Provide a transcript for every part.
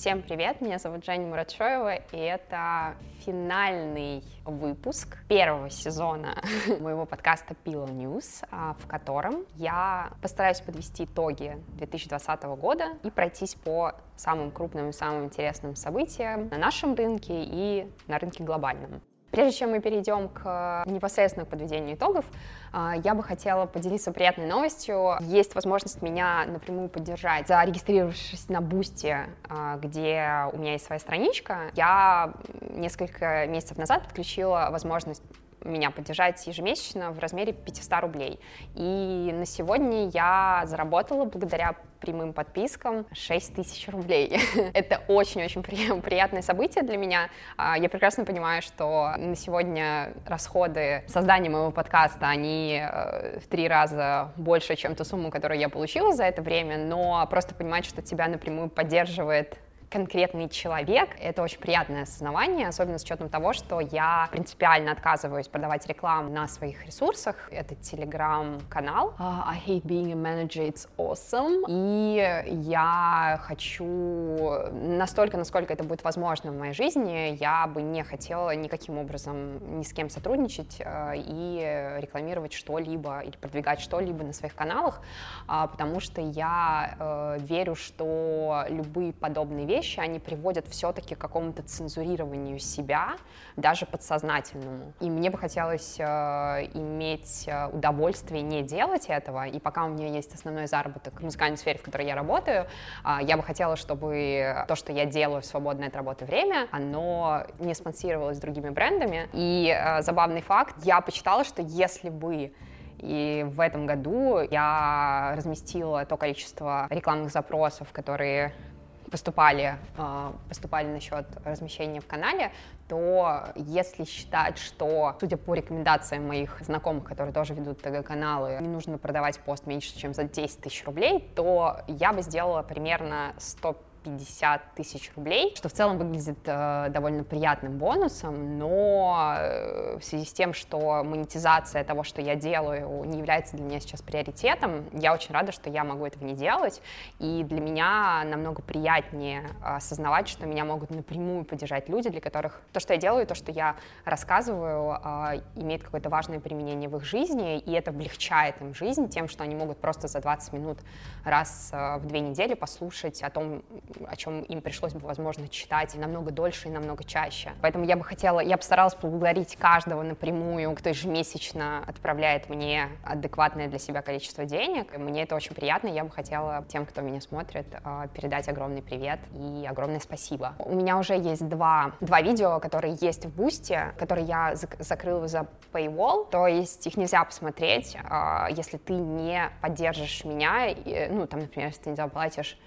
Всем привет, меня зовут Женя Муратшоева, и это финальный выпуск первого сезона моего подкаста Pillow News, а, в котором я постараюсь подвести итоги 2020 года и пройтись по самым крупным и самым интересным событиям на нашем рынке и на рынке глобальном. Прежде чем мы перейдем к непосредственно к подведению итогов, а, я бы хотела поделиться приятной новостью. Есть возможность меня напрямую поддержать, зарегистрировавшись на Boosty, а, где у меня есть своя страничка. Я несколько месяцев назад подключила возможность меня поддержать ежемесячно в размере 500 рублей. И на сегодня я заработала благодаря прямым подпискам 6 тысяч рублей. Это очень-очень приятное событие для меня. А, я прекрасно понимаю, что на сегодня расходы создания моего подкаста, они э, в три раза больше, чем ту сумму, которую я получила за это время, но просто понимать, что тебя напрямую поддерживает конкретный человек. Это очень приятное осознавание, особенно с учетом того, что я принципиально отказываюсь продавать рекламу на своих ресурсах. Это телеграм-канал uh, I hate being a manager, it's awesome. И я хочу настолько, насколько это будет возможно в моей жизни, я бы не хотела никаким образом ни с кем сотрудничать uh, и рекламировать что-либо или продвигать что-либо на своих каналах, uh, потому что я э, верю, что любые подобные вещи вещи, они приводят все-таки к какому-то цензурированию себя, даже подсознательному. И мне бы хотелось э, иметь э, удовольствие не делать этого, и пока у меня есть основной заработок в музыкальной сфере, в которой я работаю, э, я бы хотела, чтобы то, что я делаю в свободное от работы время, оно не спонсировалось другими брендами. И э, забавный факт, я почитала, что если бы и в этом году я разместила то количество рекламных запросов, которые поступали, а, поступали насчет размещения в канале, то если считать, что, судя по рекомендациям моих знакомых, которые тоже ведут ТГ-каналы, не нужно продавать пост меньше, чем за 10 тысяч рублей, то я бы сделала примерно 100 50 тысяч рублей, что в целом выглядит э, довольно приятным бонусом, но э, в связи с тем, что монетизация того, что я делаю, не является для меня сейчас приоритетом, я очень рада, что я могу этого не делать, и для меня намного приятнее осознавать, что меня могут напрямую поддержать люди, для которых то, что я делаю, то, что я рассказываю, э, имеет какое-то важное применение в их жизни, и это облегчает им жизнь тем, что они могут просто за 20 минут раз э, в две недели послушать о том, о чем им пришлось бы, возможно, читать намного дольше и намного чаще. Поэтому я бы хотела, я постаралась поблагодарить каждого напрямую, кто ежемесячно отправляет мне адекватное для себя количество денег. Мне это очень приятно. Я бы хотела тем, кто меня смотрит, а, передать огромный привет и огромное спасибо. У меня уже есть два, два видео, которые есть в Бусте, которые я закрыла за paywall, то есть их нельзя посмотреть, а, если ты не поддержишь меня, ну, там, например, если ты не заплатишь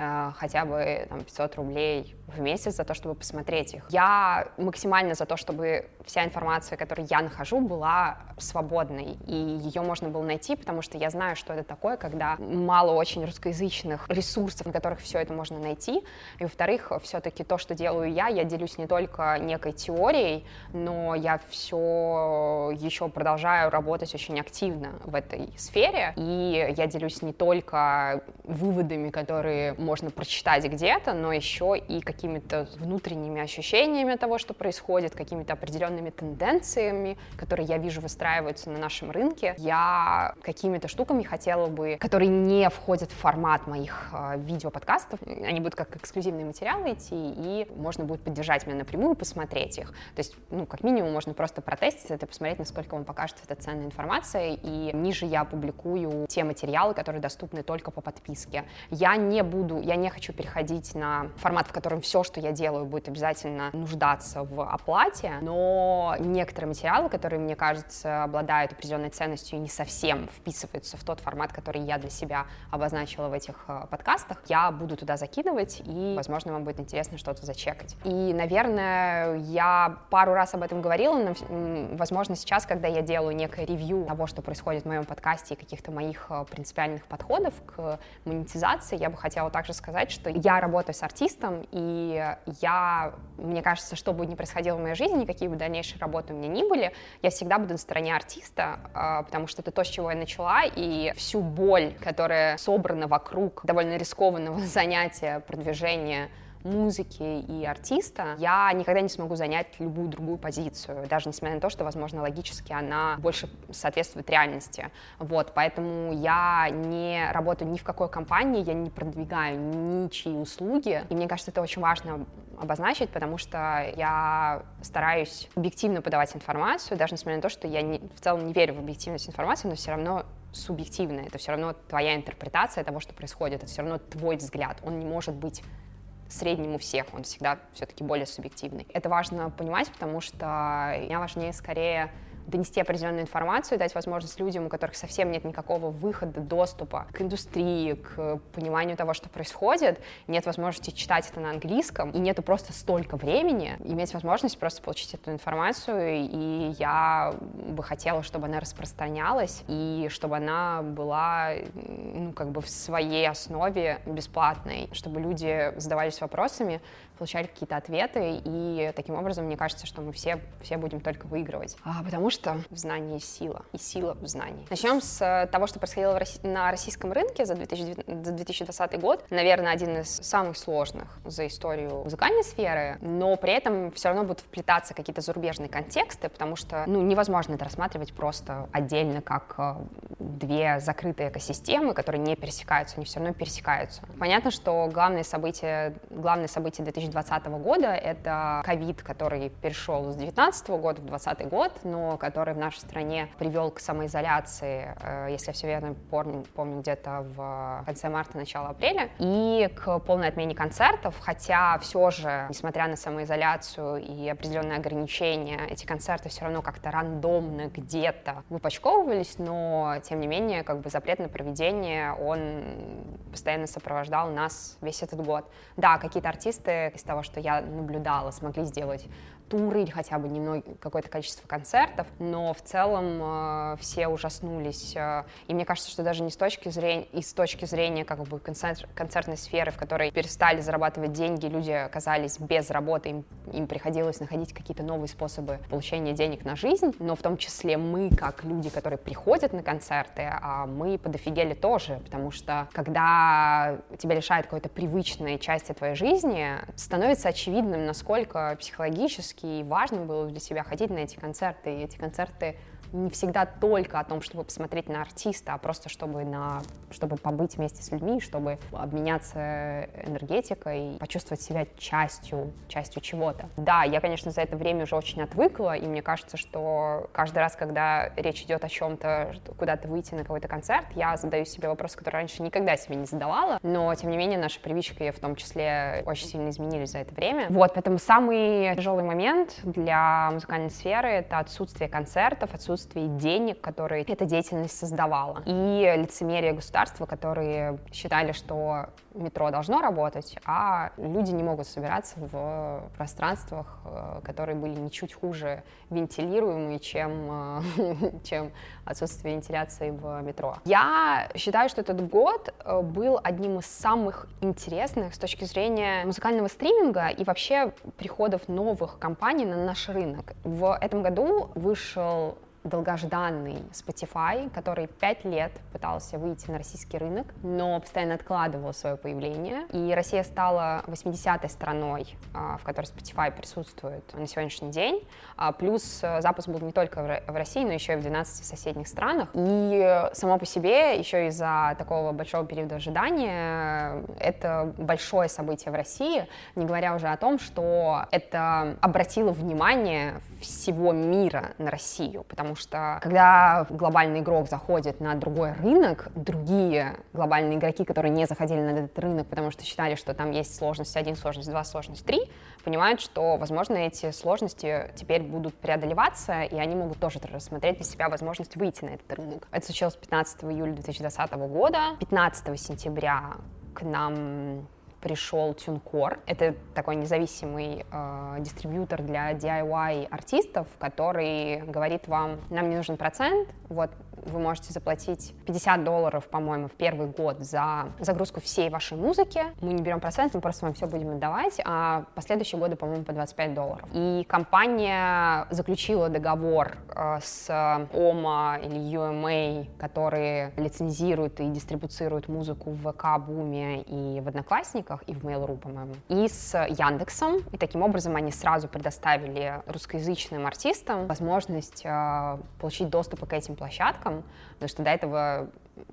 Э, хотя бы там, 500 рублей в месяц за то, чтобы посмотреть их. Я максимально за то, чтобы вся информация, которую я нахожу, была свободной, и ее можно было найти, потому что я знаю, что это такое, когда мало очень русскоязычных ресурсов, на которых все это можно найти, и, во-вторых, все-таки то, что делаю я, я делюсь не только некой теорией, но я все еще продолжаю работать очень активно в этой сфере, и я делюсь не только выводами, которые можно прочитать где-то, но еще и какими-то внутренними ощущениями того, что происходит, какими-то определенными тенденциями, которые я вижу выстраиваются на нашем рынке. Я какими-то штуками хотела бы, которые не входят в формат моих э, видео-подкастов, они будут как эксклюзивные материалы идти, и можно будет поддержать меня напрямую, посмотреть их. То есть, ну, как минимум, можно просто протестить это, посмотреть, насколько вам покажется эта ценная информация, и ниже я публикую те материалы, которые доступны только по подписке. Я не буду буду, я не хочу переходить на формат, в котором все, что я делаю, будет обязательно нуждаться в оплате, но некоторые материалы, которые, мне кажется, обладают определенной ценностью и не совсем вписываются в тот формат, который я для себя обозначила в этих э, подкастах, я буду туда закидывать, и, возможно, вам будет интересно что-то зачекать. И, наверное, я пару раз об этом говорила, но, возможно, сейчас, когда я делаю некое ревью того, что происходит в моем подкасте и каких-то моих э, принципиальных подходов к монетизации, я бы хотела так также сказать, что я работаю с артистом, и я, мне кажется, что бы ни происходило в моей жизни, какие бы дальнейшие работы у меня ни были, я всегда буду на стороне артиста, а, потому что это то, с чего я начала, и всю боль, которая собрана вокруг довольно рискованного занятия продвижения музыки и артиста, я никогда не смогу занять любую другую позицию, даже несмотря на то, что, возможно, логически она больше соответствует реальности. Вот, поэтому я не работаю ни в какой компании, я не продвигаю ничьи услуги, и мне кажется, это очень важно обозначить, потому что я стараюсь объективно подавать информацию, даже несмотря на то, что я не, в целом не верю в объективность информации, но все равно субъективно, это все равно твоя интерпретация того, что происходит, это все равно твой взгляд, он не может быть средним у всех, он всегда все-таки более субъективный. Это важно понимать, потому что меня важнее скорее донести определенную информацию, дать возможность людям, у которых совсем нет никакого выхода, доступа к индустрии, к пониманию того, что происходит, нет возможности читать это на английском, и нету просто столько времени, иметь возможность просто получить эту информацию, и я бы хотела, чтобы она распространялась, и чтобы она была, ну, как бы в своей основе бесплатной, чтобы люди задавались вопросами, получали какие-то ответы, и таким образом, мне кажется, что мы все, все будем только выигрывать. А, потому что в знании сила, и сила в знании. Начнем с э, того, что происходило Росси- на российском рынке за, 2000, за 2020 год. Наверное, один из самых сложных за историю музыкальной сферы, но при этом все равно будут вплетаться какие-то зарубежные контексты, потому что ну, невозможно это рассматривать просто отдельно как э, две закрытые экосистемы, которые не пересекаются, они все равно пересекаются. Понятно, что главные события, главные события 2020 2020 года. Это ковид, который перешел с 2019 года в 2020 год, но который в нашей стране привел к самоизоляции, э, если я все верно помню, помню где-то в конце марта, начало апреля, и к полной отмене концертов, хотя все же, несмотря на самоизоляцию и определенные ограничения, эти концерты все равно как-то рандомно где-то выпачковывались, но тем не менее, как бы запрет на проведение, он постоянно сопровождал нас весь этот год. Да, какие-то артисты из того, что я наблюдала, смогли сделать туры или хотя бы немного какое-то количество концертов, но в целом э, все ужаснулись. Э, и мне кажется, что даже не с точки зрения, и с точки зрения как бы концерт, концертной сферы, в которой перестали зарабатывать деньги, люди оказались без работы, им, им приходилось находить какие-то новые способы получения денег на жизнь, но в том числе мы, как люди, которые приходят на концерты, а мы подофигели тоже, потому что когда тебя лишают какой-то привычной части твоей жизни, становится очевидным, насколько психологически и важным было для себя ходить на эти концерты. И эти концерты не всегда только о том, чтобы посмотреть на артиста, а просто чтобы, на, чтобы побыть вместе с людьми, чтобы обменяться энергетикой, почувствовать себя частью, частью чего-то. Да, я, конечно, за это время уже очень отвыкла, и мне кажется, что каждый раз, когда речь идет о чем-то, куда-то выйти на какой-то концерт, я задаю себе вопрос, который раньше никогда себе не задавала, но, тем не менее, наши привычки в том числе очень сильно изменились за это время. Вот, поэтому самый тяжелый момент для музыкальной сферы — это отсутствие концертов, отсутствие отсутствии денег, которые эта деятельность создавала, и лицемерие государства, которые считали, что метро должно работать, а люди не могут собираться в пространствах, э, которые были ничуть хуже вентилируемые, чем, э, чем отсутствие вентиляции в метро. Я считаю, что этот год э, был одним из самых интересных с точки зрения музыкального стриминга и вообще приходов новых компаний на наш рынок. В этом году вышел долгожданный Spotify, который пять лет пытался выйти на российский рынок, но постоянно откладывал свое появление. И Россия стала 80-й страной, а, в которой Spotify присутствует на сегодняшний день. А, плюс э, запуск был не только в России, но еще и в 12 соседних странах. И само по себе, еще из-за такого большого периода ожидания, это большое событие в России, не говоря уже о том, что это обратило внимание всего мира на Россию, потому что когда глобальный игрок заходит на другой рынок, другие глобальные игроки, которые не заходили на этот рынок, потому что считали, что там есть сложность 1, сложность 2, сложность 3, понимают, что, возможно, эти сложности теперь будут преодолеваться, и они могут тоже рассмотреть для себя возможность выйти на этот рынок. Это случилось 15 июля 2020 года. 15 сентября к нам пришел TuneCore. Это такой независимый э, дистрибьютор для DIY артистов, который говорит вам, нам не нужен процент, вот вы можете заплатить 50 долларов, по-моему, в первый год за загрузку всей вашей музыки. Мы не берем процент, мы просто вам все будем отдавать, а последующие годы, по-моему, по 25 долларов. И компания заключила договор э, с OMA или UMA, которые лицензируют и дистрибуцируют музыку в ВК, Буме и в Одноклассниках, и в Mail.ru, по-моему, и с Яндексом. И таким образом они сразу предоставили русскоязычным артистам возможность э, получить доступ к этим площадкам, потому что до этого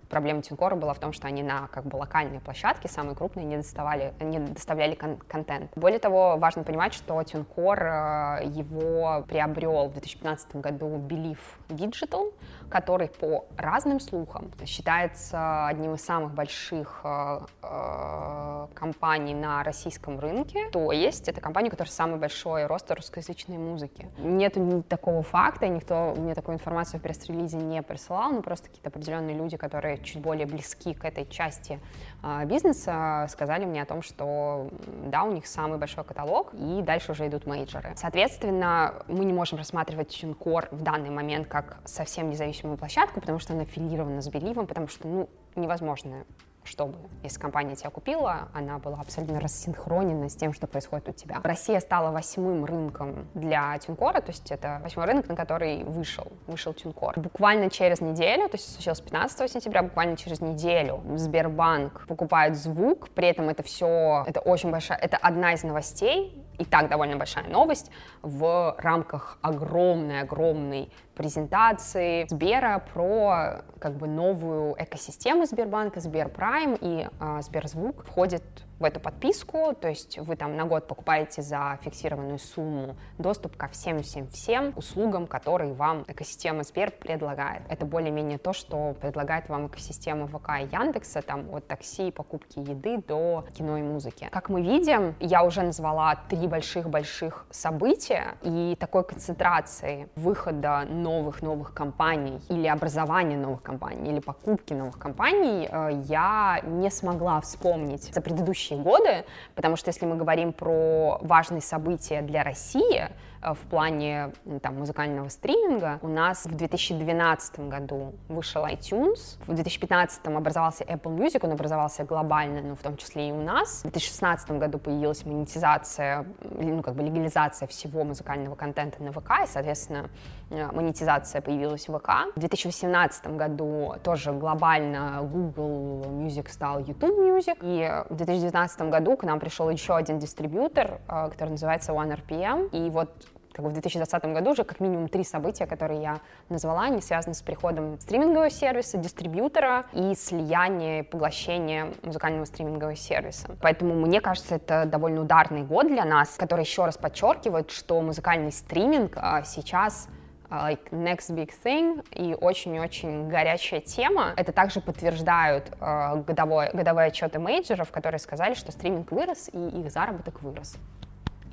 проблема Тинкора была в том, что они на как бы локальные площадки, самые крупные, не, доставали, не доставляли кон- контент. Более того, важно понимать, что Тинкор э, его приобрел в 2015 году Believe Digital, который по разным слухам считается одним из самых больших э, э, компаний на российском рынке. То есть это компания, которая самый большой рост русскоязычной музыки. Нет такого факта, никто мне такую информацию в пресс-релизе не присылал, но просто какие-то определенные люди, которые чуть более близки к этой части э, бизнеса, сказали мне о том, что да, у них самый большой каталог, и дальше уже идут мейджоры. Соответственно, мы не можем рассматривать Чункор в данный момент как совсем независимую площадку, потому что она филирована с Беливом, потому что, ну, невозможно чтобы, если компания тебя купила, она была абсолютно рассинхронена с тем, что происходит у тебя. Россия стала восьмым рынком для Тюнкора, то есть это восьмой рынок, на который вышел, вышел Тюнкор. Буквально через неделю, то есть случилось 15 сентября, буквально через неделю Сбербанк покупает звук, при этом это все, это очень большая, это одна из новостей, и так довольно большая новость в рамках огромной-огромной презентации Сбера про как бы новую экосистему Сбербанка, Сберпрайм и э, Сберзвук входит в эту подписку, то есть вы там на год покупаете за фиксированную сумму доступ ко всем-всем-всем услугам, которые вам экосистема Сбер предлагает. Это более-менее то, что предлагает вам экосистема ВК и Яндекса, там от такси, покупки еды до кино и музыки. Как мы видим, я уже назвала три больших-больших события, и такой концентрации выхода новых-новых компаний или образования новых компаний, или покупки новых компаний э, я не смогла вспомнить за предыдущие предыдущие годы, потому что если мы говорим про важные события для России э, в плане там, музыкального стриминга, у нас в 2012 году вышел iTunes, в 2015 образовался Apple Music, он образовался глобально, ну, в том числе и у нас. В 2016 году появилась монетизация, ну, как бы легализация всего музыкального контента на ВК, и, соответственно, монетизация появилась в ВК. В 2018 году тоже глобально Google Music стал YouTube Music, и в 2019 2019 году к нам пришел еще один дистрибьютор, э, который называется OneRPM, и вот как бы в 2020 году уже как минимум три события, которые я назвала, они связаны с приходом стримингового сервиса, дистрибьютора и слияние, поглощение музыкального стримингового сервиса. Поэтому мне кажется, это довольно ударный год для нас, который еще раз подчеркивает, что музыкальный стриминг а, сейчас like next big thing и очень-очень горячая тема. Это также подтверждают uh, годовой, годовые отчеты мейджеров, которые сказали, что стриминг вырос и их заработок вырос.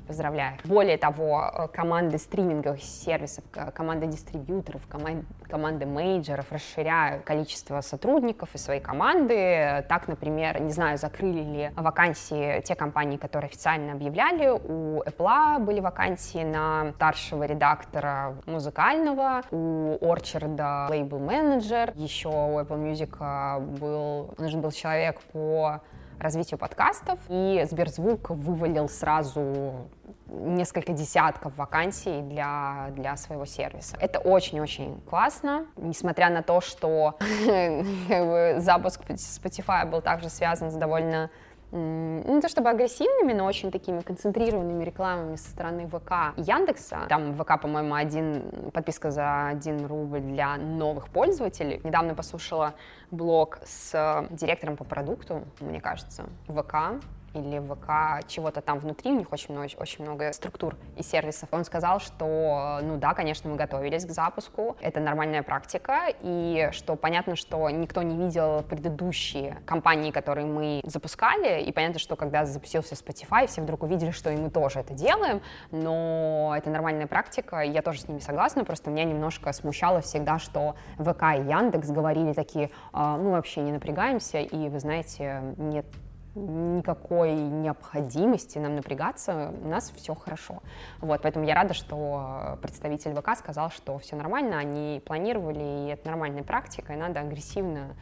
Поздравляю. Более того, э, команды стриминговых сервисов, команды дистрибьюторов, команд, команды мейджеров расширяют количество сотрудников и своей команды. Так, например, не знаю, закрыли ли вакансии те компании, которые официально объявляли. У Apple были вакансии на старшего редактора музыкального, у Orchard лейбл менеджер, еще у Apple Music э, был, нужен был человек по развитию подкастов, и Сберзвук вывалил сразу несколько десятков вакансий для, для своего сервиса. Это очень-очень классно, несмотря на то, что запуск Spotify был также связан с довольно не то чтобы агрессивными, но очень такими концентрированными рекламами со стороны ВК Яндекса. Там ВК, по-моему, один, подписка за 1 рубль для новых пользователей. Недавно послушала блог с директором по продукту, мне кажется, ВК, или ВК чего-то там внутри, у них очень много, очень много структур и сервисов. Он сказал, что, ну да, конечно, мы готовились к запуску, это нормальная практика, и что понятно, что никто не видел предыдущие компании, которые мы запускали, и понятно, что когда запустился Spotify, все вдруг увидели, что и мы тоже это делаем, но это нормальная практика, я тоже с ними согласна, просто меня немножко смущало всегда, что ВК и Яндекс говорили такие, «А, ну вообще не напрягаемся, и вы знаете, нет никакой необходимости нам напрягаться, у нас все хорошо. Вот, поэтому я рада, что представитель ВК сказал, что все нормально, они планировали, и это нормальная практика, и надо агрессивно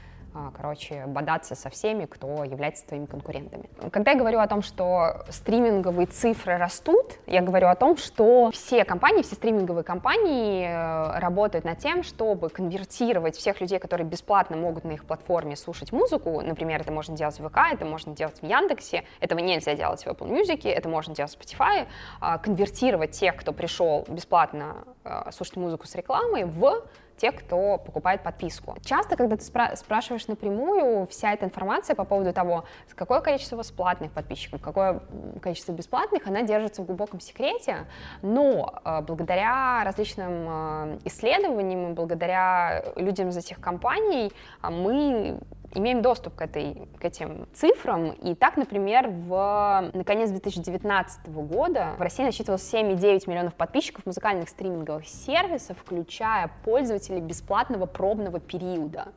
короче, бодаться со всеми, кто является твоими конкурентами. Когда я говорю о том, что стриминговые цифры растут, я говорю о том, что все компании, все стриминговые компании э, работают над тем, чтобы конвертировать всех людей, которые бесплатно могут на их платформе слушать музыку, например, это можно делать в ВК, это можно делать в Яндексе, этого нельзя делать в Apple Music, это можно делать в Spotify, а, конвертировать тех, кто пришел бесплатно э, слушать музыку с рекламой, в те, кто покупает подписку. Часто, когда ты спра- спрашиваешь напрямую, вся эта информация по поводу того, какое количество платных подписчиков, какое количество бесплатных, она держится в глубоком секрете, но э, благодаря различным э, исследованиям и благодаря людям из этих компаний э, мы имеем доступ к, этой, к этим цифрам. И так, например, в наконец 2019 года в России насчитывалось 7,9 миллионов подписчиков музыкальных стриминговых сервисов, включая пользователей бесплатного пробного периода.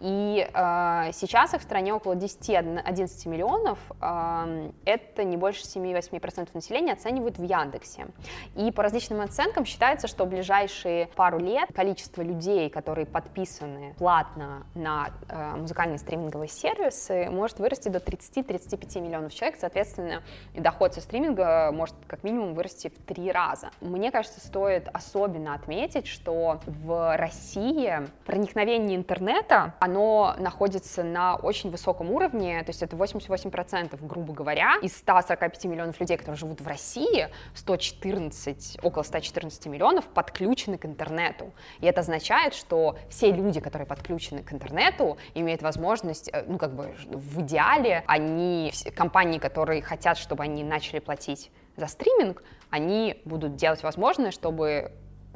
И э, сейчас их в стране около 10-11 миллионов. Э, это не больше 7-8% населения оценивают в Яндексе. И по различным оценкам считается, что в ближайшие пару лет количество людей, которые подписаны платно на э, музыкальные стриминговые сервисы может вырасти до 30-35 миллионов человек, соответственно, доход со стриминга может как минимум вырасти в три раза. Мне кажется, стоит особенно отметить, что в России проникновение интернета, оно находится на очень высоком уровне, то есть это 88%, грубо говоря, из 145 миллионов людей, которые живут в России, 114, около 114 миллионов подключены к интернету. И это означает, что все люди, которые подключены к интернету, имеют возможность возможность, э, ну, как бы в идеале они, компании, которые хотят, чтобы они начали платить за стриминг, они будут делать возможное, чтобы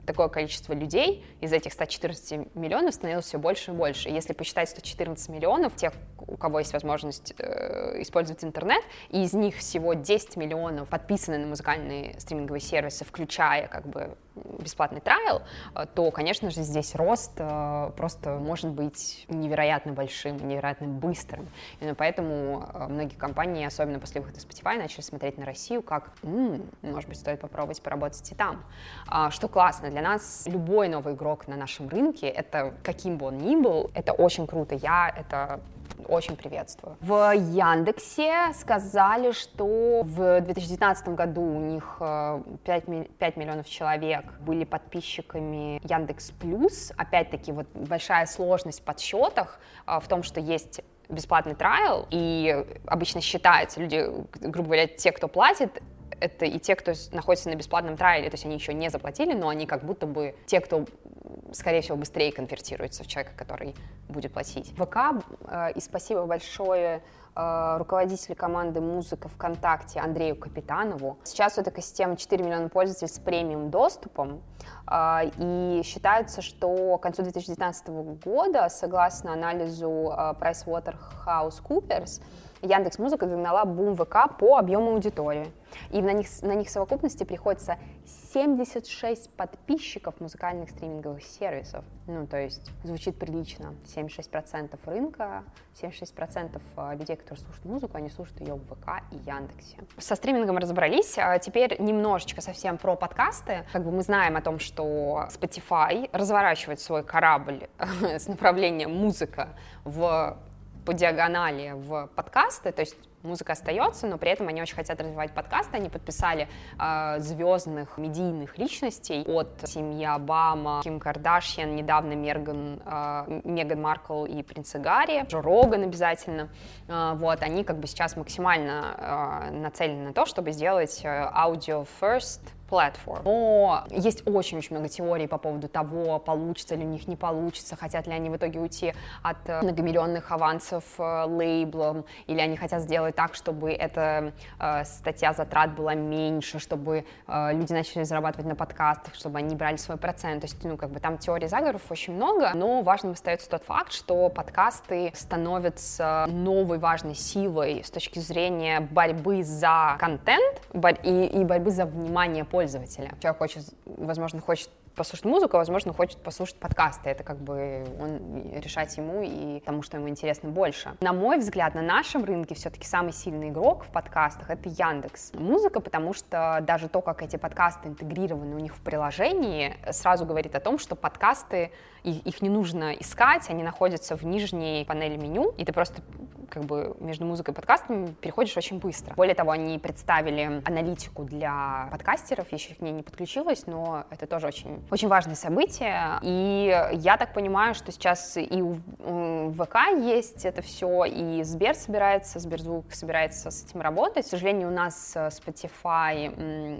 такое количество людей из этих 114 миллионов становилось все больше и больше. Если посчитать 114 миллионов, тех, у кого есть возможность э, использовать интернет, и из них всего 10 миллионов подписаны на музыкальные стриминговые сервисы, включая как бы бесплатный трайл, э, то, конечно же, здесь рост э, просто может быть невероятно большим, невероятно быстрым. Именно поэтому э, многие компании, особенно после выхода Spotify, начали смотреть на Россию как, м-м, может быть, стоит попробовать поработать и там. А, что классно, для нас любой новый игрок на нашем рынке, это каким бы он ни был, это очень круто. Я это очень приветствую. В Яндексе сказали, что в 2019 году у них 5, 5 миллионов человек были подписчиками Яндекс Плюс. Опять-таки, вот большая сложность в подсчетах э, в том, что есть бесплатный трайл, и обычно считается, люди, грубо говоря, те, кто платит, это и те, кто находится на бесплатном трайле, то есть они еще не заплатили, но они как будто бы те, кто, скорее всего, быстрее конвертируется в человека, который будет платить. ВК, э, и спасибо большое э, руководителю команды «Музыка ВКонтакте» Андрею Капитанову. Сейчас у этой системы 4 миллиона пользователей с премиум доступом, э, и считается, что к концу 2019 года, согласно анализу PricewaterhouseCoopers, Яндекс Музыка догнала бум ВК по объему аудитории. И на них, на них совокупности приходится 76 подписчиков музыкальных стриминговых сервисов. Ну, то есть звучит прилично. 76% рынка, 76% а, людей, которые слушают музыку, они слушают ее в ВК и Яндексе. Со стримингом разобрались. А теперь немножечко совсем про подкасты. Как бы мы знаем о том, что Spotify разворачивает свой корабль с направлением музыка в по диагонали в подкасты, то есть музыка остается, но при этом они очень хотят развивать подкасты. Они подписали э, звездных медийных личностей от семьи Обама, Ким Кардашьян, недавно Меган, э, Меган Маркл и принца Гарри, Джо Роган обязательно. Э, вот, они как бы сейчас максимально э, нацелены на то, чтобы сделать э, аудио first platform. Но есть очень-очень много теорий по поводу того, получится ли у них, не получится, хотят ли они в итоге уйти от э, многомиллионных авансов э, лейблом, или они хотят сделать так, чтобы эта э, статья затрат была меньше, чтобы люди начали зарабатывать на подкастах, чтобы они брали свой процент. То есть, ну, как бы там теорий заговоров очень много, но важным остается тот факт, что подкасты становятся новой важной силой с точки зрения борьбы за контент и борьбы за внимание пользователя. Человек хочет, возможно, хочет послушать музыку, а, возможно, хочет послушать подкасты. Это как бы он решать ему и тому, что ему интересно больше. На мой взгляд, на нашем рынке все-таки самый сильный игрок в подкастах — это Яндекс Музыка, потому что даже то, как эти подкасты интегрированы у них в приложении, сразу говорит о том, что подкасты, их не нужно искать, они находятся в нижней панели меню, и ты просто как бы между музыкой и подкастами переходишь очень быстро. Более того, они представили аналитику для подкастеров, еще к ней не подключилась, но это тоже очень, очень важное событие. И я так понимаю, что сейчас и у ВК есть это все, и Сбер собирается, Сберзвук собирается с этим работать. К сожалению, у нас э, Spotify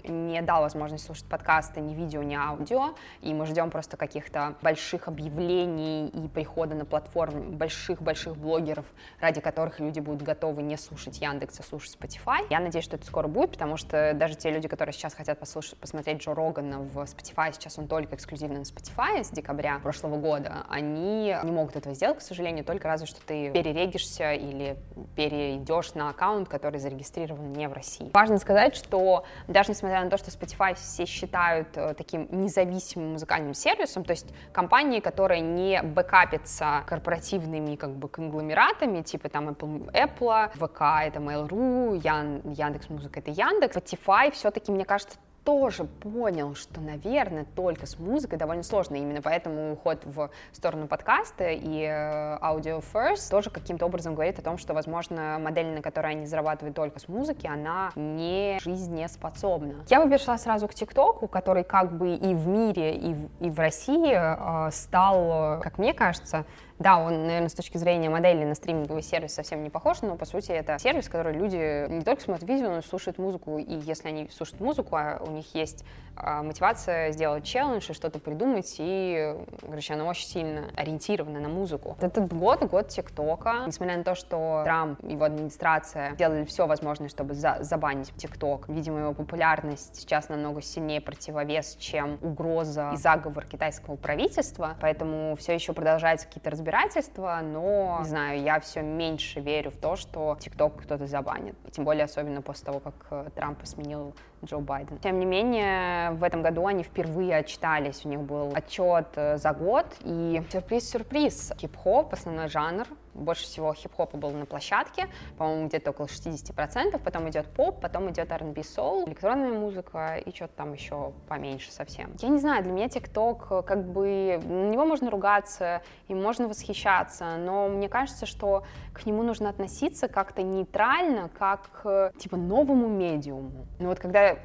не дал возможность слушать подкасты ни видео, ни аудио, и мы ждем просто каких-то больших объявлений и прихода на платформу больших-больших блогеров, ради которых которых люди будут готовы не слушать Яндекс, а слушать Spotify. Я надеюсь, что это скоро будет, потому что даже те люди, которые сейчас хотят послушать, посмотреть Джо Рогана в Spotify, сейчас он только эксклюзивно на Spotify с декабря прошлого года, они не могут этого сделать, к сожалению, только разве что ты перерегишься или перейдешь на аккаунт, который зарегистрирован не в России. Важно сказать, что даже несмотря на то, что Spotify все считают э, таким независимым музыкальным сервисом, то есть компании, которые не бэкапятся корпоративными как бы конгломератами, типа там Apple, ВК это Mail.ru, Ян, Яндекс Музыка это Яндекс. Spotify все-таки, мне кажется, тоже понял, что, наверное, только с музыкой довольно сложно. Именно поэтому уход в сторону подкаста и э, Audio First тоже каким-то образом говорит о том, что, возможно, модель, на которой они зарабатывают только с музыки, она не жизнеспособна. Я бы перешла сразу к ТикТоку, который как бы и в мире, и в, и в России э, стал, как мне кажется, да, он, наверное, с точки зрения модели на стриминговый сервис совсем не похож, но, по сути, это сервис, который люди не только смотрят видео, но и слушают музыку, и если они слушают музыку, а у них есть а, мотивация сделать челлендж и что-то придумать, и, короче, она очень сильно ориентирована на музыку. Этот год, год ТикТока, несмотря на то, что Трамп и его администрация делали все возможное, чтобы за забанить ТикТок, видимо, его популярность сейчас намного сильнее противовес, чем угроза и заговор китайского правительства, поэтому все еще продолжаются какие-то разбирательства разбирательства, но, не знаю, я все меньше верю в то, что ТикТок кто-то забанит. Тем более, особенно после того, как э, Трампа сменил Джо Байден. Тем не менее, в этом году они впервые отчитались, у них был отчет э, за год, и сюрприз-сюрприз, хип-хоп, основной жанр, больше всего хип-хопа было на площадке, по-моему, где-то около 60%, потом идет поп, потом идет R&B soul, электронная музыка и что-то там еще поменьше совсем. Я не знаю, для меня ТикТок, э, как бы, на него можно ругаться, и можно восхищаться, но мне кажется, что к нему нужно относиться как-то нейтрально, как типа, новому медиуму. Но вот когда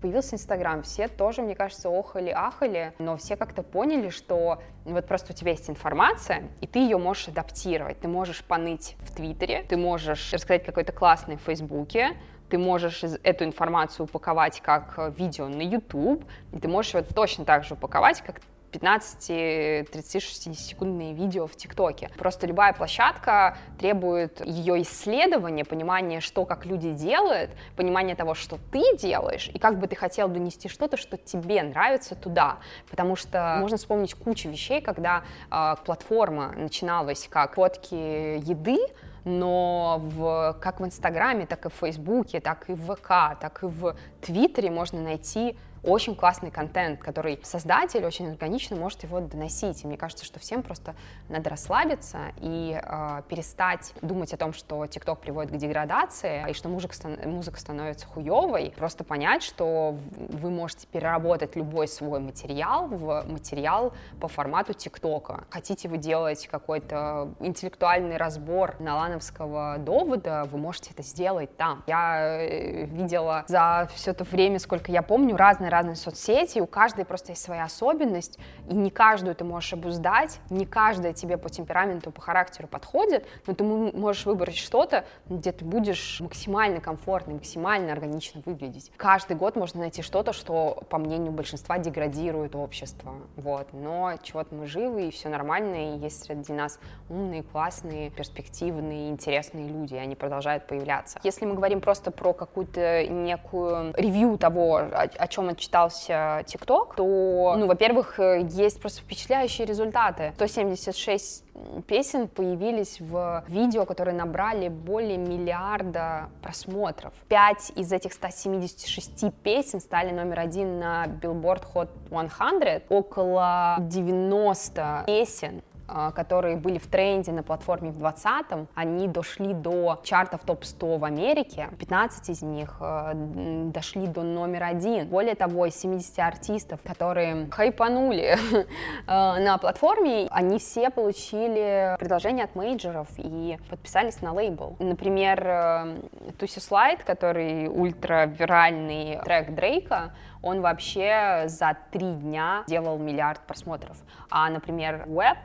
появился Инстаграм, все тоже, мне кажется, охали-ахали, но все как-то поняли, что вот просто у тебя есть информация, и ты ее можешь адаптировать. Ты можешь поныть в Твиттере, ты можешь рассказать какой-то классный в Фейсбуке, ты можешь эту информацию упаковать как э, видео на YouTube, и ты можешь ее точно так же упаковать, как 15, 30, 60 секундные видео в ТикТоке. Просто любая площадка требует ее исследования, понимания, что как люди делают, понимания того, что ты делаешь, и как бы ты хотел донести что-то, что тебе нравится туда. Потому что можно вспомнить кучу вещей, когда э, платформа начиналась как фотки еды, но в, как в Инстаграме, так и в Фейсбуке, так и в ВК, так и в Твиттере можно найти очень классный контент, который создатель очень органично может его доносить. И мне кажется, что всем просто надо расслабиться и э, перестать думать о том, что TikTok приводит к деградации, и что музыка, музыка становится хуевой. Просто понять, что вы можете переработать любой свой материал в материал по формату ТикТока. Хотите вы делать какой-то интеллектуальный разбор налановского довода, вы можете это сделать там. Я э, видела за все то время, сколько я помню, разные разные соцсети, у каждой просто есть своя особенность, и не каждую ты можешь обуздать, не каждая тебе по темпераменту, по характеру подходит, но ты можешь выбрать что-то, где ты будешь максимально комфортно, максимально органично выглядеть. Каждый год можно найти что-то, что, по мнению большинства, деградирует общество, вот, но чего-то мы живы, и все нормально, и есть среди нас умные, классные, перспективные, интересные люди, и они продолжают появляться. Если мы говорим просто про какую-то некую ревью того, о, о чем отчитался ТикТок, то, ну, во-первых, есть просто впечатляющие результаты. 176 песен появились в видео, которые набрали более миллиарда просмотров. Пять из этих 176 песен стали номер один на Billboard Hot 100. Около 90 песен которые были в тренде на платформе в 20-м, они дошли до чартов топ-100 в Америке. 15 из них э, дошли до номер один. Более того, из 70 артистов, которые хайпанули э, на платформе, они все получили предложение от мейджеров и подписались на лейбл. Например, Туси Слайд, который ультравиральный трек Дрейка, он вообще за три дня делал миллиард просмотров. А, например, Web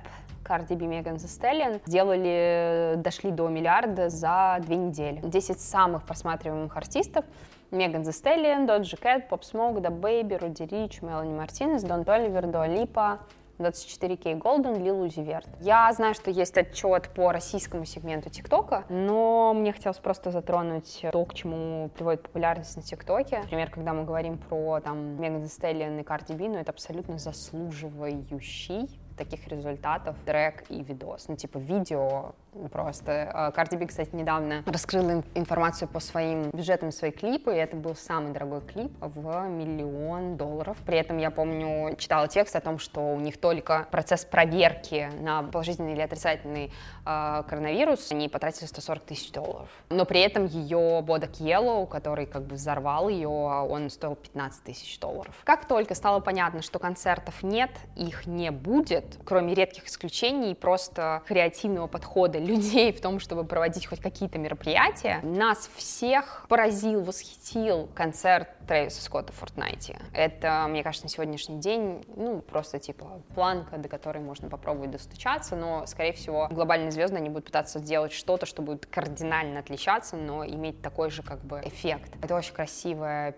Cardi B, Megan Thee сделали, дошли до миллиарда за две недели. 10 самых просматриваемых артистов Меган Thee Stallion, Doja Cat, Pop Smoke, Da Baby, Руди Рич, Мелани Мартинес, Дон Толивер, Дуа Липа, 24K Golden, Lil Uzi Vert. Я знаю, что есть отчет по российскому сегменту ТикТока, но мне хотелось просто затронуть то, к чему приводит популярность на ТикТоке. Например, когда мы говорим про там Thee Stallion и Cardi B, ну это абсолютно заслуживающий таких результатов трек и видос. Ну, типа, видео просто. Карди Би, кстати, недавно раскрыла информацию по своим бюджетам свои клипы, и это был самый дорогой клип в миллион долларов. При этом я помню, читала текст о том, что у них только процесс проверки на положительный или отрицательный э, коронавирус, они потратили 140 тысяч долларов. Но при этом ее Бодок Yellow, который как бы взорвал ее, он стоил 15 тысяч долларов. Как только стало понятно, что концертов нет, их не будет, кроме редких исключений, просто креативного подхода людей в том, чтобы проводить хоть какие-то мероприятия. Нас всех поразил, восхитил концерт Трэвиса Скотта в Fortnite. Это, мне кажется, на сегодняшний день, ну, просто типа планка, до которой можно попробовать достучаться, но, скорее всего, глобальные звезды, они будут пытаться сделать что-то, что будет кардинально отличаться, но иметь такой же, как бы, эффект. Это очень красивое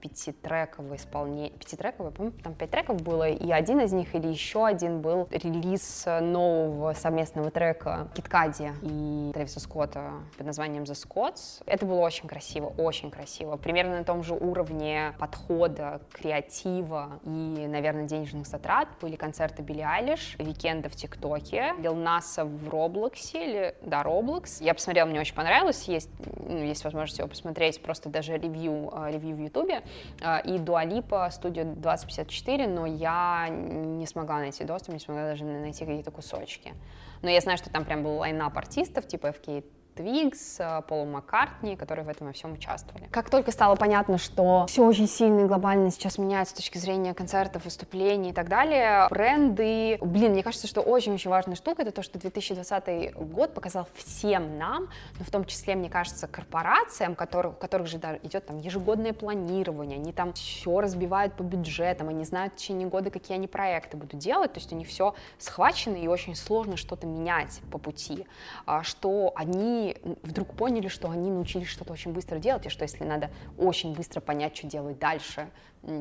пятитрековое исполнение. Пятитрековое, по-моему, там пять треков было, и один из них или еще один был релиз нового совместного трека Кид Кади и Трэвиса Скотта под названием The Scotts. Это было очень красиво, очень красиво. Примерно на том же уровне уровне подхода, креатива и, наверное, денежных затрат были концерты Билли Айлиш, Викенда в ТикТоке, Лил Наса в Роблоксе, или, да, Роблокс. Я посмотрела, мне очень понравилось, есть, ну, есть возможность его посмотреть, просто даже ревью, э, ревью в Ютубе, э, и Дуалипа, студия 2054, но я не смогла найти доступ, не смогла даже найти какие-то кусочки. Но я знаю, что там прям был лайнап артистов, типа FK Твигс, э, Полу Маккартни, которые в этом во всем участвовали. Как только стало понятно, что все очень сильно и глобально сейчас меняется с точки зрения концертов, выступлений и так далее, бренды... Блин, мне кажется, что очень-очень важная штука — это то, что 2020 год показал всем нам, но в том числе, мне кажется, корпорациям, которых, у которых же идет там ежегодное планирование, они там все разбивают по бюджетам, они знают в течение года, какие они проекты будут делать, то есть у них все схвачено, и очень сложно что-то менять по пути, а, что они вдруг поняли, что они научились что-то очень быстро делать, и что если надо очень быстро понять, что делать дальше,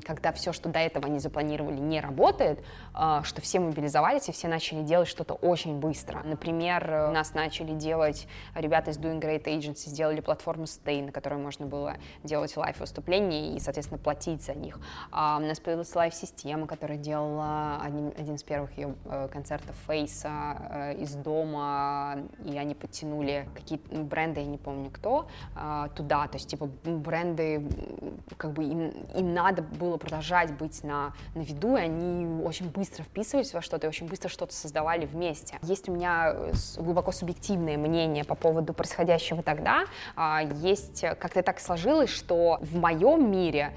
когда все, что до этого они запланировали, не работает, а, что все мобилизовались и все начали делать что-то очень быстро. Например, у нас начали делать, ребята из Doing Great Agency сделали платформу Stay, на которой можно было делать лайв-выступления и, соответственно, платить за них. А, у нас появилась лайв-система, которая делала один, один из первых ее э, концертов Фейса э, из дома, и они подтянули какие-то бренды, я не помню кто, а, туда, то есть, типа, бренды, как бы им, им надо было продолжать быть на, на виду, и они очень быстро вписывались во что-то и очень быстро что-то создавали вместе. Есть у меня э, глубоко субъективное мнение по поводу происходящего тогда. А, есть, как-то так сложилось, что в моем мире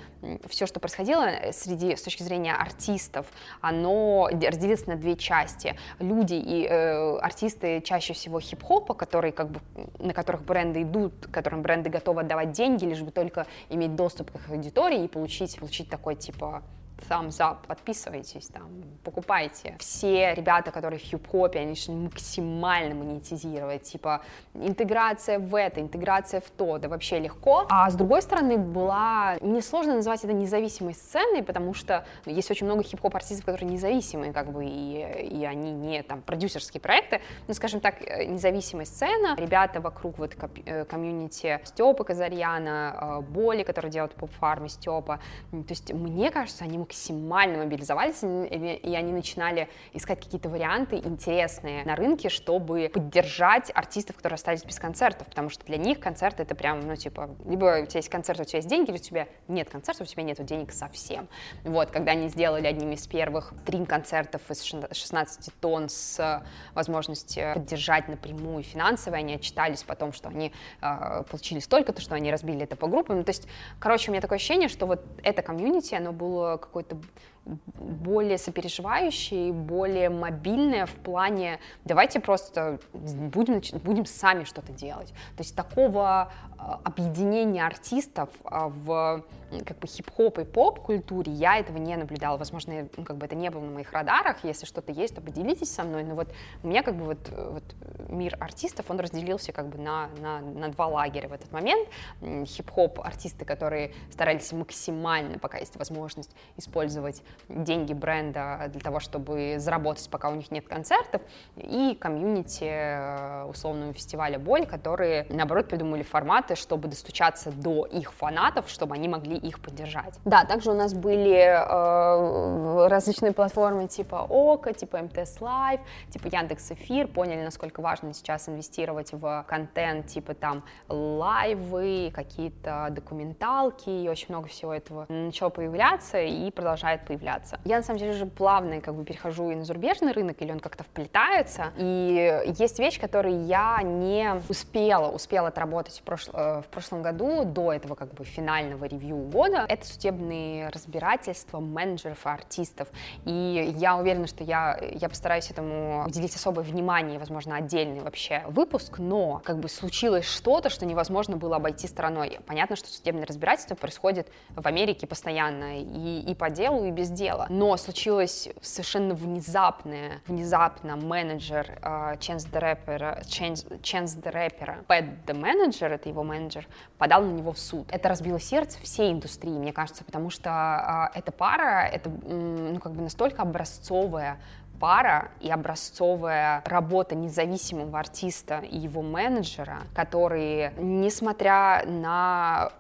все, что происходило э, среди, с точки зрения артистов, оно разделилось на две части. Люди и э, артисты чаще всего хип-хопа, которые как бы, на которых бренды идут, которым бренды готовы отдавать деньги, лишь бы только иметь доступ к их аудитории и получить, получить такой типа thumbs up, подписывайтесь там, покупайте. Все ребята, которые в хип-хопе, они же максимально монетизировать, типа интеграция в это, интеграция в то, да вообще легко. А с другой стороны была, несложно назвать это независимой сценой, потому что есть очень много хип-хоп артистов, которые независимые, как бы, и, и они не там продюсерские проекты, ну, скажем так, э, независимая сцена, ребята вокруг вот э, комьюнити Степа Казарьяна, э, Боли, который делает поп-фармы Степа, то есть мне кажется, они максимально мобилизовались, и они начинали искать какие-то варианты интересные на рынке, чтобы поддержать артистов, которые остались без концертов, потому что для них концерт это прям, ну, типа, либо у тебя есть концерт, у тебя есть деньги, или у тебя нет концерта, у тебя нет денег совсем. Вот, когда они сделали одним из первых стрим-концертов из 16 тонн с возможностью поддержать напрямую финансово, они отчитались потом, что они э, получили столько-то, что они разбили это по группам. Ну, то есть, короче, у меня такое ощущение, что вот это комьюнити, оно было какое-то более сопереживающее, более мобильное в плане давайте просто будем, будем сами что-то делать. То есть такого а, объединения артистов а, в как бы хип-хоп и поп-культуре я этого не наблюдала. Возможно, ну, как бы это не было на моих радарах. Если что-то есть, то поделитесь со мной. Но вот у меня как бы вот, вот мир артистов, он разделился как бы на, на, на два лагеря в этот момент. Хип-хоп артисты, которые старались максимально, пока есть возможность, использовать деньги бренда для того, чтобы заработать, пока у них нет концертов, и комьюнити э, условного фестиваля «Боль», которые, наоборот, придумали форматы, чтобы достучаться до их фанатов, чтобы они могли их поддержать. Да, также у нас были э, различные платформы типа ОКО, типа МТС Лайв, типа Яндекс Эфир, поняли, насколько важно сейчас инвестировать в контент, типа там лайвы, какие-то документалки, и очень много всего этого начало появляться и продолжает появляться появляться. Я, на самом деле, уже плавно как бы перехожу и на зарубежный рынок, или он как-то вплетается, и есть вещь, которую я не успела, успела отработать в, прошло, э, в прошлом году, до этого как бы финального ревью года, это судебные разбирательства менеджеров и артистов, и я уверена, что я, я постараюсь этому уделить особое внимание, возможно, отдельный вообще выпуск, но как бы случилось что-то, что невозможно было обойти стороной. Понятно, что судебное разбирательство происходит в Америке постоянно и, и по делу, и без дела. Но случилось совершенно внезапное, внезапно менеджер Chance the Rapper, Chance, Chance the Rapper, Pat the Manager, это его менеджер, подал на него в суд. Это разбило сердце всей индустрии, мне кажется, потому что uh, эта пара, это ну, как бы настолько образцовая пара и образцовая работа независимого артиста и его менеджера, которые, несмотря на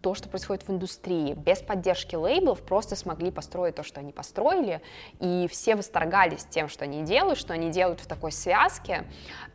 то, что происходит в индустрии. Без поддержки лейблов просто смогли построить то, что они построили, и все восторгались тем, что они делают, что они делают в такой связке.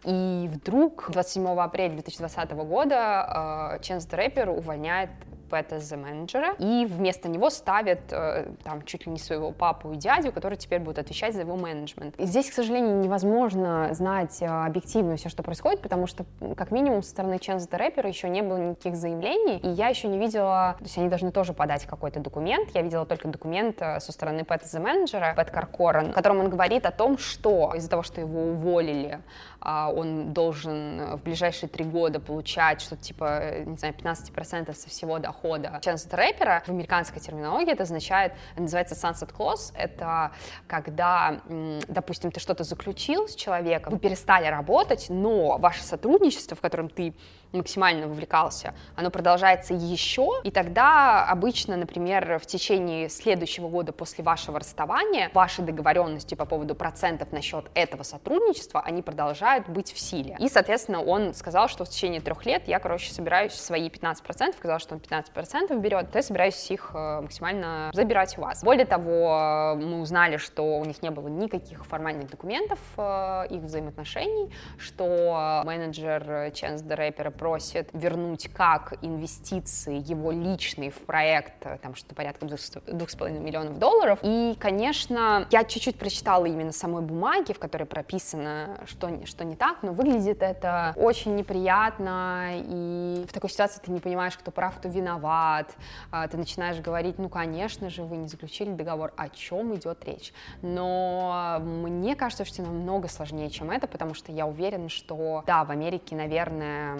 И вдруг 27 апреля 2020 года Chance the Rapper увольняет Пэта за менеджера, и вместо него ставят э, там чуть ли не своего папу и дядю, которые теперь будут отвечать за его менеджмент. И здесь, к сожалению, невозможно знать э, объективно все, что происходит, потому что, как минимум, со стороны Chance the Rapper еще не было никаких заявлений, и я еще не видела, то есть они должны тоже подать какой-то документ, я видела только документ э, со стороны Пэта за менеджера, Пэт Каркоран, в котором он говорит о том, что из-за того, что его уволили, а, он должен в ближайшие три года получать что-то типа, не знаю, 15% со всего дохода Chance рэпера. В американской терминологии это означает, называется sunset clause, это когда, допустим, ты что-то заключил с человеком, вы перестали работать, но ваше сотрудничество, в котором ты максимально вовлекался, оно продолжается еще, и тогда обычно, например, в течение следующего года после вашего расставания ваши договоренности по поводу процентов насчет этого сотрудничества, они продолжают быть в силе. И, соответственно, он сказал, что в течение трех лет я, короче, собираюсь свои 15%, сказал, что он 15% берет, то я собираюсь их э, максимально забирать у вас. Более того, мы узнали, что у них не было никаких формальных документов э, их взаимоотношений, что менеджер the Rapper просит вернуть как инвестиции его личные в проект, там что-то порядка двух с половиной миллионов долларов. И, конечно, я чуть-чуть прочитала именно самой бумаги, в которой прописано, что, что не так, но выглядит это очень неприятно, и в такой ситуации ты не понимаешь, кто прав, кто виноват, а, ты начинаешь говорить, ну, конечно же, вы не заключили договор, о чем идет речь. Но мне кажется, что намного сложнее, чем это, потому что я уверена, что, да, в Америке, наверное,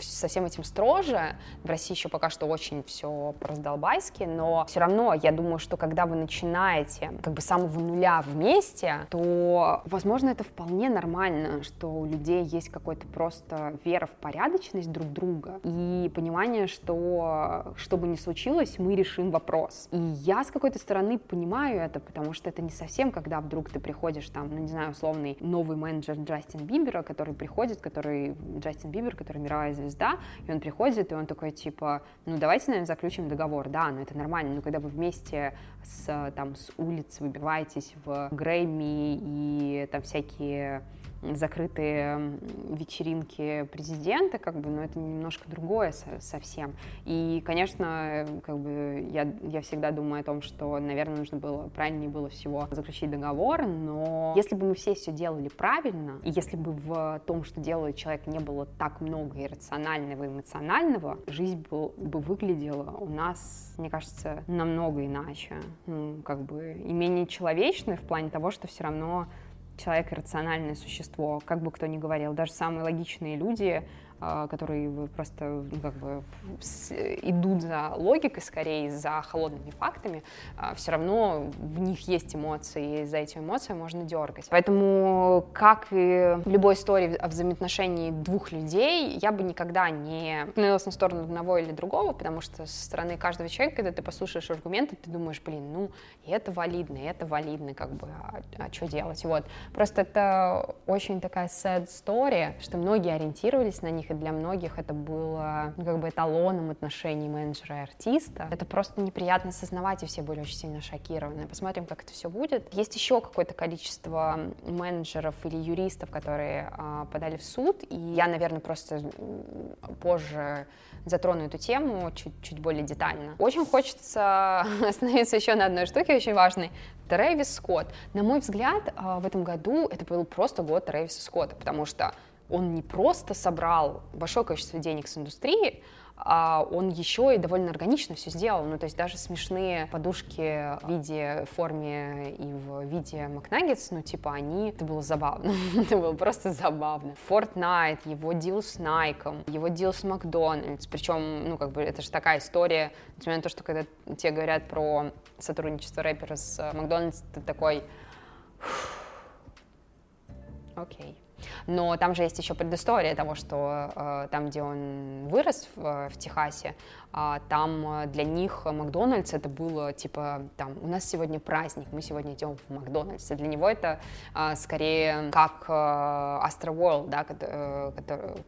со всем этим строже. В России еще пока что очень все по-раздолбайски, но все равно я думаю, что когда вы начинаете как бы с самого нуля вместе, то, возможно, это вполне нормально, что у людей есть какой-то просто вера в порядочность друг друга и понимание, что что бы ни случилось, мы решим вопрос. И я с какой-то стороны понимаю это, потому что это не совсем, когда вдруг ты приходишь там, ну не знаю, условный новый менеджер Джастин Бибера, который приходит, который Джастин Бибер, который мировая звезда, и он приходит, и он такой типа, ну давайте, наверное, заключим договор, да, ну это нормально, но когда вы вместе с, там, с улиц выбиваетесь в Грэмми и там всякие закрытые вечеринки президента, как бы, но это немножко другое совсем. И, конечно, как бы я, я всегда думаю о том, что, наверное, нужно было, правильнее было всего заключить договор, но если бы мы все все делали правильно, и если бы в том, что делает человек, не было так много иррационального и эмоционального, жизнь был, бы выглядела у нас, мне кажется, намного иначе. Ну, как бы и менее человечной в плане того, что все равно человек рациональное существо, как бы кто ни говорил. Даже самые логичные люди которые просто ну, как бы идут за логикой скорее, за холодными фактами, а, все равно в них есть эмоции, и за эти эмоции можно дергать. Поэтому, как и в любой истории о взаимоотношении двух людей, я бы никогда не становилась на сторону одного или другого, потому что со стороны каждого человека, когда ты послушаешь аргументы, ты думаешь, блин, ну, и это валидно, и это валидно, как бы, а, а что делать? Вот. Просто это очень такая sad story, что многие ориентировались на них, них, и для многих это было ну, как бы эталоном отношений менеджера и артиста. Это просто неприятно осознавать, и все были очень сильно шокированы. Посмотрим, как это все будет. Есть еще какое-то количество менеджеров или юристов, которые а, подали в суд, и я, наверное, просто позже затрону эту тему чуть, чуть более детально. Очень хочется остановиться еще на одной штуке очень важной. Трэвис Скотт. На мой взгляд, а, в этом году это был просто год Трэвиса Скотта, потому что он не просто собрал большое количество денег с индустрии, а он еще и довольно органично все сделал. Ну, то есть даже смешные подушки в виде форме и в виде Макнаггетс, ну, типа, они... Это было забавно. это было просто забавно. Fortnite, его дил с Nike, его дил с Макдональдс. Причем, ну, как бы, это же такая история, несмотря на то, что когда тебе говорят про сотрудничество рэпера с Макдональдс, ты такой... Окей. Okay. Но там же есть еще предыстория того, что э, там, где он вырос в, в Техасе, э, там для них Макдональдс это было типа там у нас сегодня праздник, мы сегодня идем в Макдональдс. И для него это э, скорее как э, Astro World, да, который,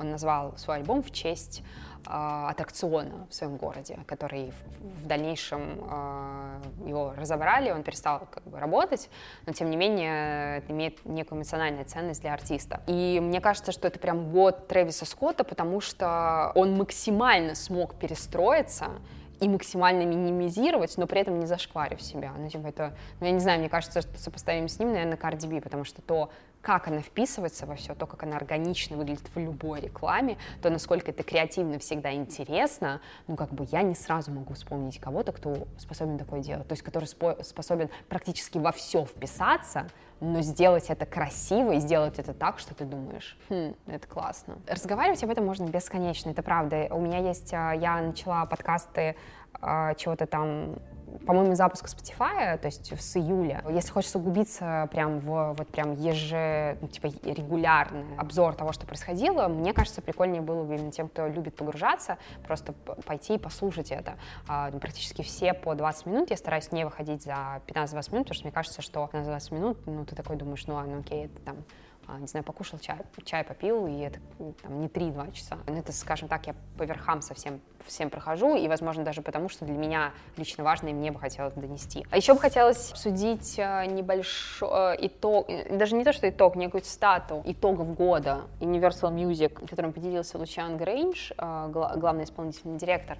он назвал свой альбом в честь а, аттракциона в своем городе, который в, дальнейшем э, его разобрали, он перестал как бы работать, но тем не менее это имеет некую эмоциональную ценность для артиста. И мне кажется, что это прям год Трэвиса Скотта, потому что он максимально смог перестроиться и максимально минимизировать, но при этом не зашкварив себя. Ну, типа это, ну, я не знаю, мне кажется, что сопоставим с ним, наверное, Cardi B, потому что то, как она вписывается во все, то, как она органично выглядит в любой рекламе, то, насколько это креативно всегда интересно, ну, как бы я не сразу могу вспомнить кого-то, кто способен такое делать, то есть который способен практически во все вписаться, но сделать это красиво и сделать это так, что ты думаешь, хм, это классно. Разговаривать об этом можно бесконечно, это правда. У меня есть, а, я начала подкасты а, чего-то там по-моему, запуск Spotify, то есть с июля. Если хочется углубиться прям в вот прям еже, ну, типа регулярный обзор того, что происходило, мне кажется, прикольнее было бы именно тем, кто любит погружаться, просто пойти и послушать это. А, ну, практически все по 20 минут. Я стараюсь не выходить за 15-20 минут, потому что мне кажется, что 15-20 минут, ну, ты такой думаешь, ну ладно, окей, это там не знаю, покушал чай, чай попил, и это там, не 3-2 часа. Это, скажем так, я по верхам совсем всем прохожу, и, возможно, даже потому, что для меня лично важно, и мне бы хотелось донести. А еще бы хотелось обсудить э, небольшой э, итог, э, даже не то, что итог, некую стату итогов года Universal Music, которым поделился Лучан Грейндж, главный исполнительный директор.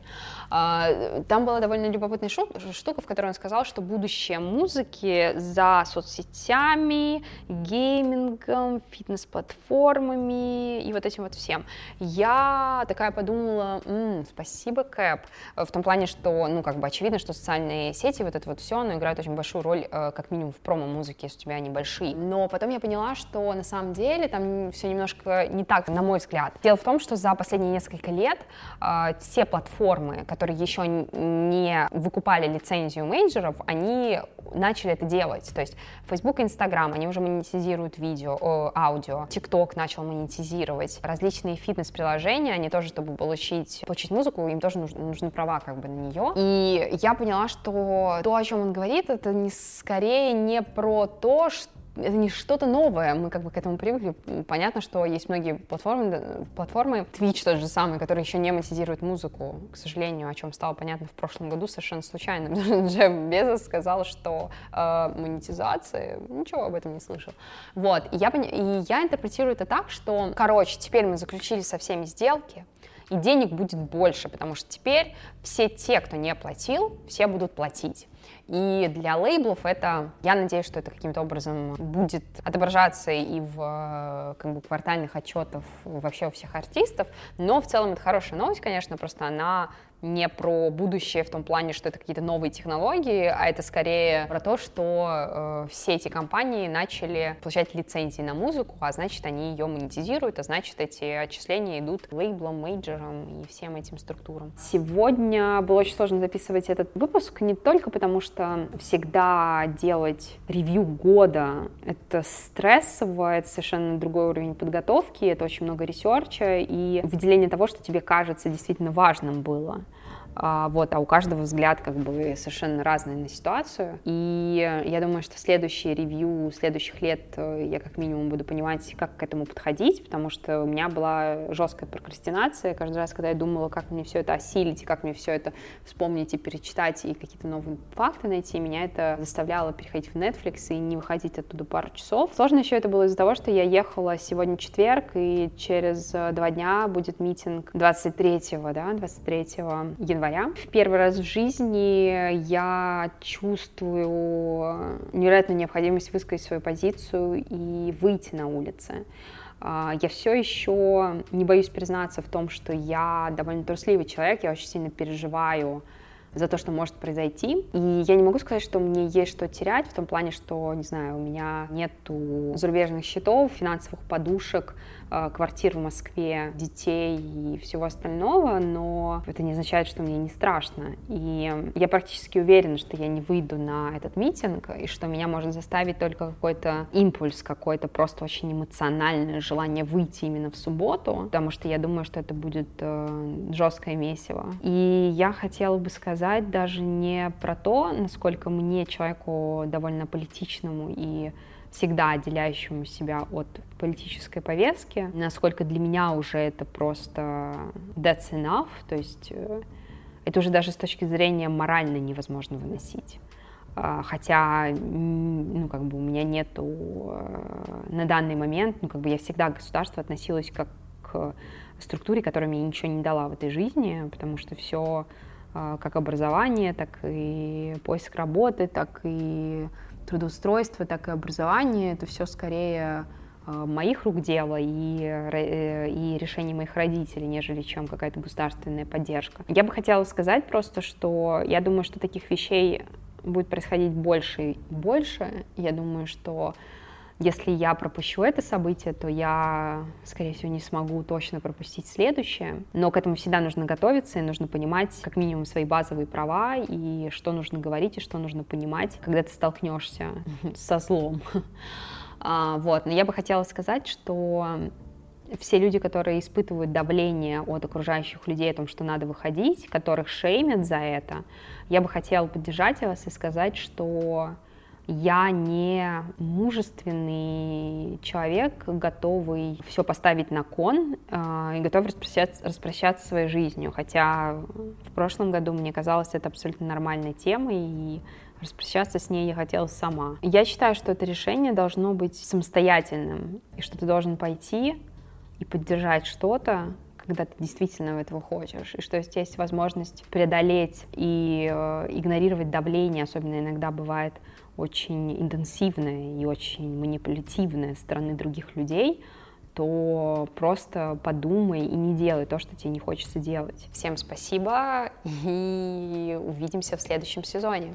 Там была довольно любопытная штука, в которой он сказал, что будущее музыки за соцсетями, геймингом, фитнес-платформами и вот этим вот всем. Я такая подумала, м-м, спасибо, Кэп, в том плане, что, ну, как бы очевидно, что социальные сети, вот это вот все, оно играет очень большую роль, э, как минимум, в промо-музыке, если у тебя они большие. Но потом я поняла, что на самом деле там все немножко не так, на мой взгляд. Дело в том, что за последние несколько лет э, все платформы, которые еще не выкупали лицензию мейджеров, они начали это делать. То есть Facebook и Instagram, они уже монетизируют видео, аудио. TikTok начал монетизировать. Различные фитнес-приложения, они тоже, чтобы получить, получить музыку, им тоже нужны, нужны права как бы на нее. И я поняла, что то, о чем он говорит, это не скорее не про то, что это не что-то новое, мы как бы к этому привыкли. Понятно, что есть многие платформы, платформы, Twitch тот же самый, который еще не монетизирует музыку, к сожалению, о чем стало понятно в прошлом году совершенно случайно, Джефф Безос сказал, что э, монетизация, ничего об этом не слышал. Вот, и я, и я интерпретирую это так, что, короче, теперь мы заключили со всеми сделки, и денег будет больше, потому что теперь все те, кто не платил, все будут платить. И для лейблов это, я надеюсь, что это каким-то образом будет отображаться и в как бы, квартальных отчетах вообще у всех артистов, но в целом это хорошая новость, конечно, просто она не про будущее в том плане, что это какие-то новые технологии, а это скорее про то, что э, все эти компании начали получать лицензии на музыку, а значит, они ее монетизируют, а значит, эти отчисления идут лейблам, мейджорам и всем этим структурам. Сегодня было очень сложно записывать этот выпуск не только потому, что всегда делать ревью года — это стрессово, это совершенно другой уровень подготовки, это очень много ресерча и выделение того, что тебе кажется действительно важным было. А, вот, а у каждого взгляд как бы совершенно разный на ситуацию. И я думаю, что следующие ревью следующих лет э, я как минимум буду понимать, как к этому подходить, потому что у меня была жесткая прокрастинация. Каждый раз, когда я думала, как мне все это осилить, и как мне все это вспомнить и перечитать, и какие-то новые факты найти, меня это заставляло переходить в Netflix и не выходить оттуда пару часов. Сложно еще это было из-за того, что я ехала сегодня четверг, и через э, два дня будет митинг 23, да, 23 января января. В первый раз в жизни я чувствую невероятную необходимость высказать свою позицию и выйти на улицы. А, я все еще не боюсь признаться в том, что я довольно трусливый человек, я очень сильно переживаю за то, что может произойти. И я не могу сказать, что мне есть что терять, в том плане, что, не знаю, у меня нету зарубежных счетов, финансовых подушек, квартир в Москве, детей и всего остального, но это не означает, что мне не страшно. И я практически уверена, что я не выйду на этот митинг, и что меня может заставить только какой-то импульс, какой-то просто очень эмоциональное желание выйти именно в субботу, потому что я думаю, что это будет э, жесткое месиво. И я хотела бы сказать даже не про то, насколько мне, человеку довольно политичному и всегда отделяющему себя от политической повестки, насколько для меня уже это просто that's enough, то есть э, это уже даже с точки зрения морально невозможно выносить. А, хотя, ну, как бы у меня нету э, на данный момент, ну, как бы я всегда к государству относилась как к структуре, которая мне ничего не дала в этой жизни, потому что все э, как образование, так и поиск работы, так и трудоустройство, так и образование, это все скорее э, моих рук дело и, э, и решение моих родителей, нежели чем какая-то государственная поддержка. Я бы хотела сказать просто, что я думаю, что таких вещей будет происходить больше и больше. Я думаю, что если я пропущу это событие, то я, скорее всего, не смогу точно пропустить следующее. Но к этому всегда нужно готовиться, и нужно понимать как минимум свои базовые права, и что нужно говорить, и что нужно понимать, когда ты столкнешься со злом. А, вот, но я бы хотела сказать, что все люди, которые испытывают давление от окружающих людей о том, что надо выходить, которых шеймят за это, я бы хотела поддержать вас и сказать, что я не мужественный человек, готовый все поставить на кон э, и готов распрощаться, распрощаться своей жизнью. Хотя в прошлом году мне казалось это абсолютно нормальной темой, и распрощаться с ней я хотела сама. Я считаю, что это решение должно быть самостоятельным, и что ты должен пойти и поддержать что-то, когда ты действительно этого хочешь, и что если есть возможность преодолеть и э, игнорировать давление, особенно иногда бывает очень интенсивное и очень манипулятивное со стороны других людей, то просто подумай и не делай то, что тебе не хочется делать. Всем спасибо и увидимся в следующем сезоне.